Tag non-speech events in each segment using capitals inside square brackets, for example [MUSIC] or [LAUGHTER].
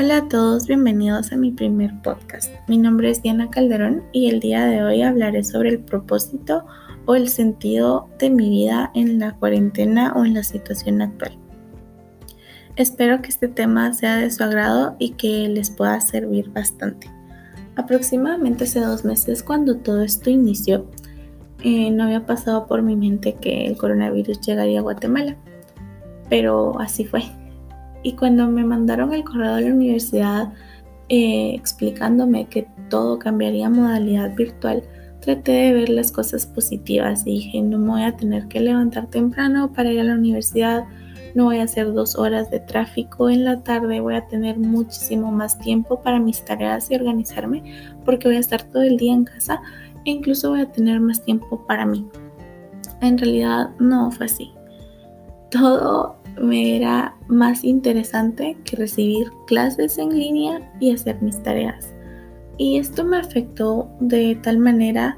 Hola a todos, bienvenidos a mi primer podcast. Mi nombre es Diana Calderón y el día de hoy hablaré sobre el propósito o el sentido de mi vida en la cuarentena o en la situación actual. Espero que este tema sea de su agrado y que les pueda servir bastante. Aproximadamente hace dos meses cuando todo esto inició, eh, no había pasado por mi mente que el coronavirus llegaría a Guatemala, pero así fue y cuando me mandaron el correo de la universidad eh, explicándome que todo cambiaría a modalidad virtual, traté de ver las cosas positivas dije, no me voy a tener que levantar temprano para ir a la universidad, no voy a hacer dos horas de tráfico en la tarde, voy a tener muchísimo más tiempo para mis tareas y organizarme porque voy a estar todo el día en casa e incluso voy a tener más tiempo para mí. En realidad no fue así. Todo me era más interesante que recibir clases en línea y hacer mis tareas. Y esto me afectó de tal manera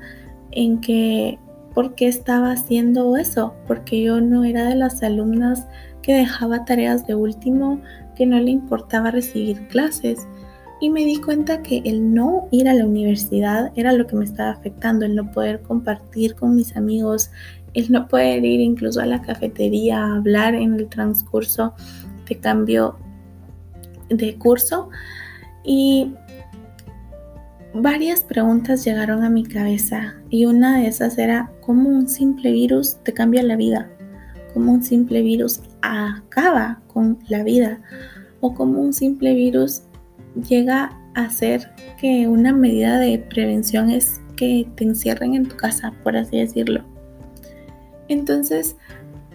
en que, ¿por qué estaba haciendo eso? Porque yo no era de las alumnas que dejaba tareas de último, que no le importaba recibir clases. Y me di cuenta que el no ir a la universidad era lo que me estaba afectando, el no poder compartir con mis amigos, el no poder ir incluso a la cafetería a hablar en el transcurso de cambio de curso. Y varias preguntas llegaron a mi cabeza y una de esas era cómo un simple virus te cambia la vida, cómo un simple virus acaba con la vida o cómo un simple virus llega a hacer que una medida de prevención es que te encierren en tu casa, por así decirlo. Entonces,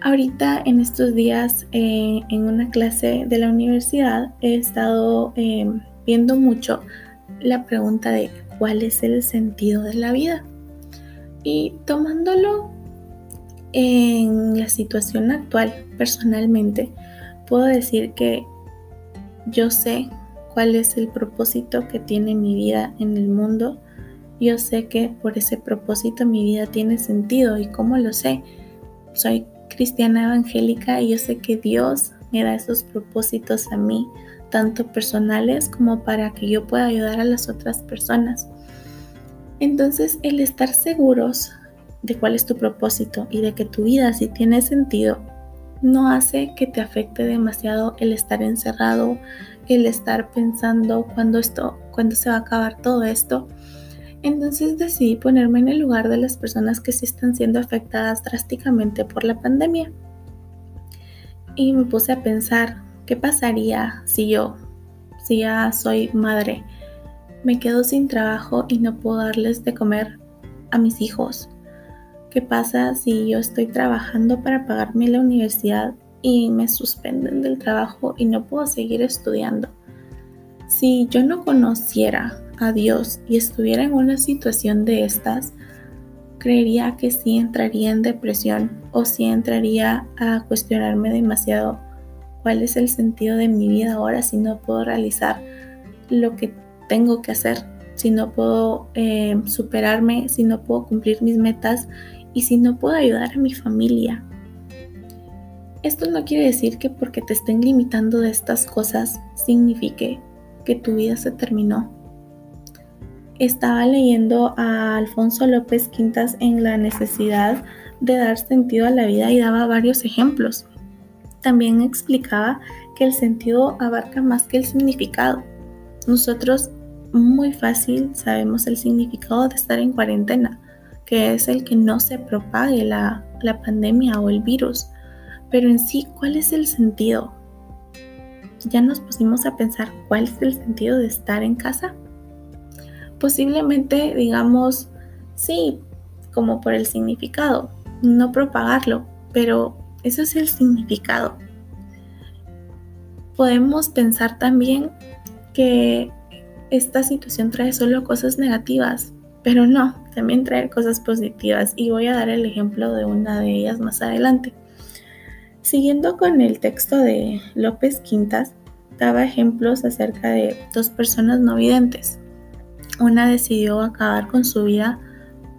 ahorita en estos días eh, en una clase de la universidad he estado em, viendo mucho la pregunta de cuál es el sentido de la vida. Y tomándolo en la situación actual, personalmente, puedo decir que yo sé cuál es el propósito que tiene mi vida en el mundo. Yo sé que por ese propósito mi vida tiene sentido. ¿Y cómo lo sé? Soy cristiana evangélica y yo sé que Dios me da esos propósitos a mí, tanto personales como para que yo pueda ayudar a las otras personas. Entonces, el estar seguros de cuál es tu propósito y de que tu vida sí tiene sentido, no hace que te afecte demasiado el estar encerrado, el estar pensando cuándo esto, cuándo se va a acabar todo esto entonces decidí ponerme en el lugar de las personas que sí están siendo afectadas drásticamente por la pandemia. Y me puse a pensar, ¿qué pasaría si yo, si ya soy madre, me quedo sin trabajo y no puedo darles de comer a mis hijos? ¿Qué pasa si yo estoy trabajando para pagarme la universidad y me suspenden del trabajo y no puedo seguir estudiando? Si yo no conociera a Dios y estuviera en una situación de estas, creería que sí entraría en depresión o sí entraría a cuestionarme demasiado cuál es el sentido de mi vida ahora si no puedo realizar lo que tengo que hacer, si no puedo eh, superarme, si no puedo cumplir mis metas y si no puedo ayudar a mi familia. Esto no quiere decir que porque te estén limitando de estas cosas signifique que tu vida se terminó estaba leyendo a Alfonso López Quintas en la necesidad de dar sentido a la vida y daba varios ejemplos. También explicaba que el sentido abarca más que el significado. Nosotros muy fácil sabemos el significado de estar en cuarentena, que es el que no se propague la, la pandemia o el virus. Pero en sí, ¿cuál es el sentido? ¿Ya nos pusimos a pensar cuál es el sentido de estar en casa? Posiblemente digamos, sí, como por el significado, no propagarlo, pero eso es el significado. Podemos pensar también que esta situación trae solo cosas negativas, pero no, también trae cosas positivas y voy a dar el ejemplo de una de ellas más adelante. Siguiendo con el texto de López Quintas, daba ejemplos acerca de dos personas no videntes. Una decidió acabar con su vida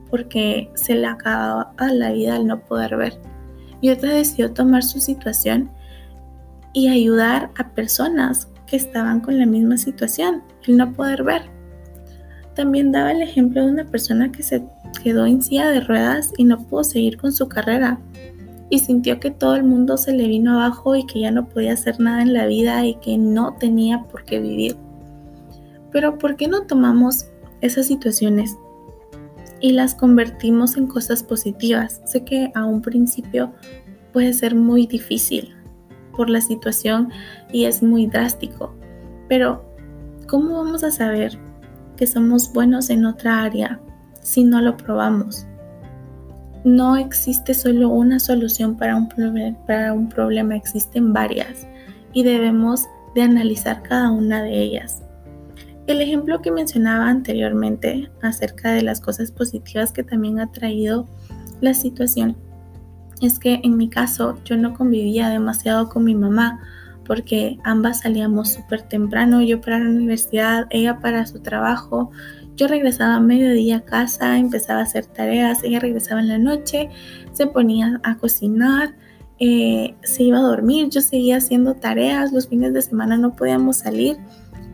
porque se le acababa la vida al no poder ver. Y otra decidió tomar su situación y ayudar a personas que estaban con la misma situación, el no poder ver. También daba el ejemplo de una persona que se quedó en silla de ruedas y no pudo seguir con su carrera y sintió que todo el mundo se le vino abajo y que ya no podía hacer nada en la vida y que no tenía por qué vivir. Pero ¿por qué no tomamos esas situaciones y las convertimos en cosas positivas? Sé que a un principio puede ser muy difícil por la situación y es muy drástico, pero ¿cómo vamos a saber que somos buenos en otra área si no lo probamos? no existe solo una solución para un, problema, existen varias y debemos de analizar cada una de ellas. El ejemplo que mencionaba anteriormente acerca de las cosas positivas que también ha traído la situación es que en mi caso yo no convivía demasiado con mi mamá porque ambas salíamos súper temprano, yo para la universidad, ella para su trabajo, yo regresaba a mediodía a casa, empezaba a hacer tareas, ella regresaba en la noche, se ponía a cocinar, eh, se iba a dormir, yo seguía haciendo tareas, los fines de semana no podíamos salir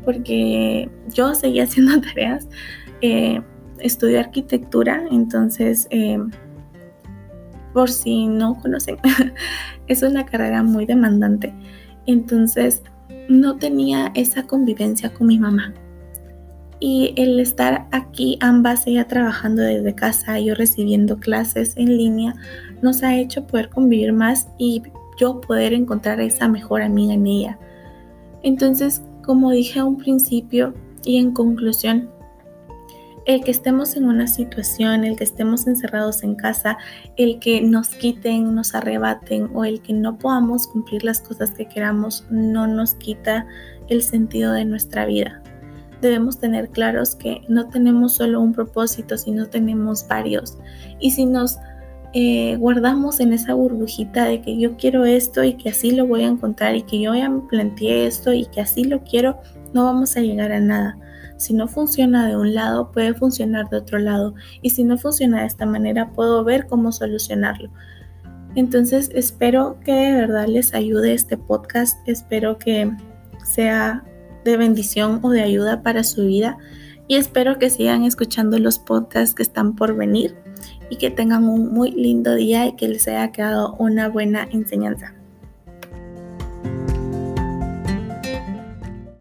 porque yo seguía [LAUGHS] haciendo tareas. Eh, estudio arquitectura, entonces, eh, por si no conocen, [LAUGHS] es una carrera muy demandante. Entonces, no tenía esa convivencia con mi mamá y el estar aquí ambas, ella trabajando desde casa, yo recibiendo clases en línea, nos ha hecho poder convivir más y yo poder encontrar esa mejor amiga en ella. Entonces, como dije a un principio y en conclusión, el que estemos en una situación, el que estemos encerrados en casa, el que nos quiten, nos arrebaten o el que no podamos cumplir las cosas que queramos, no nos quita el sentido de nuestra vida debemos tener claros que no tenemos solo un propósito, sino tenemos varios. Y si nos eh, guardamos en esa burbujita de que yo quiero esto y que así lo voy a encontrar y que yo ya me planteé esto y que así lo quiero, no vamos a llegar a nada. Si no funciona de un lado, puede funcionar de otro lado. Y si no funciona de esta manera, puedo ver cómo solucionarlo. Entonces espero que de verdad les ayude este podcast. Espero que sea de bendición o de ayuda para su vida y espero que sigan escuchando los podcasts que están por venir y que tengan un muy lindo día y que les haya quedado una buena enseñanza.